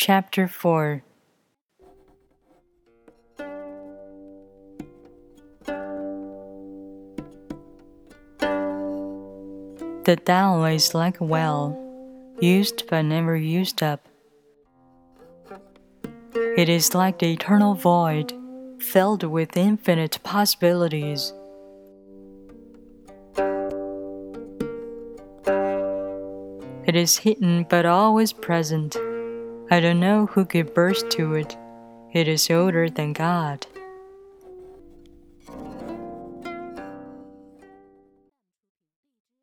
Chapter 4 The Tao is like a well, used but never used up. It is like the eternal void, filled with infinite possibilities. It is hidden but always present. I don't know who gave birth to it. It is older than God.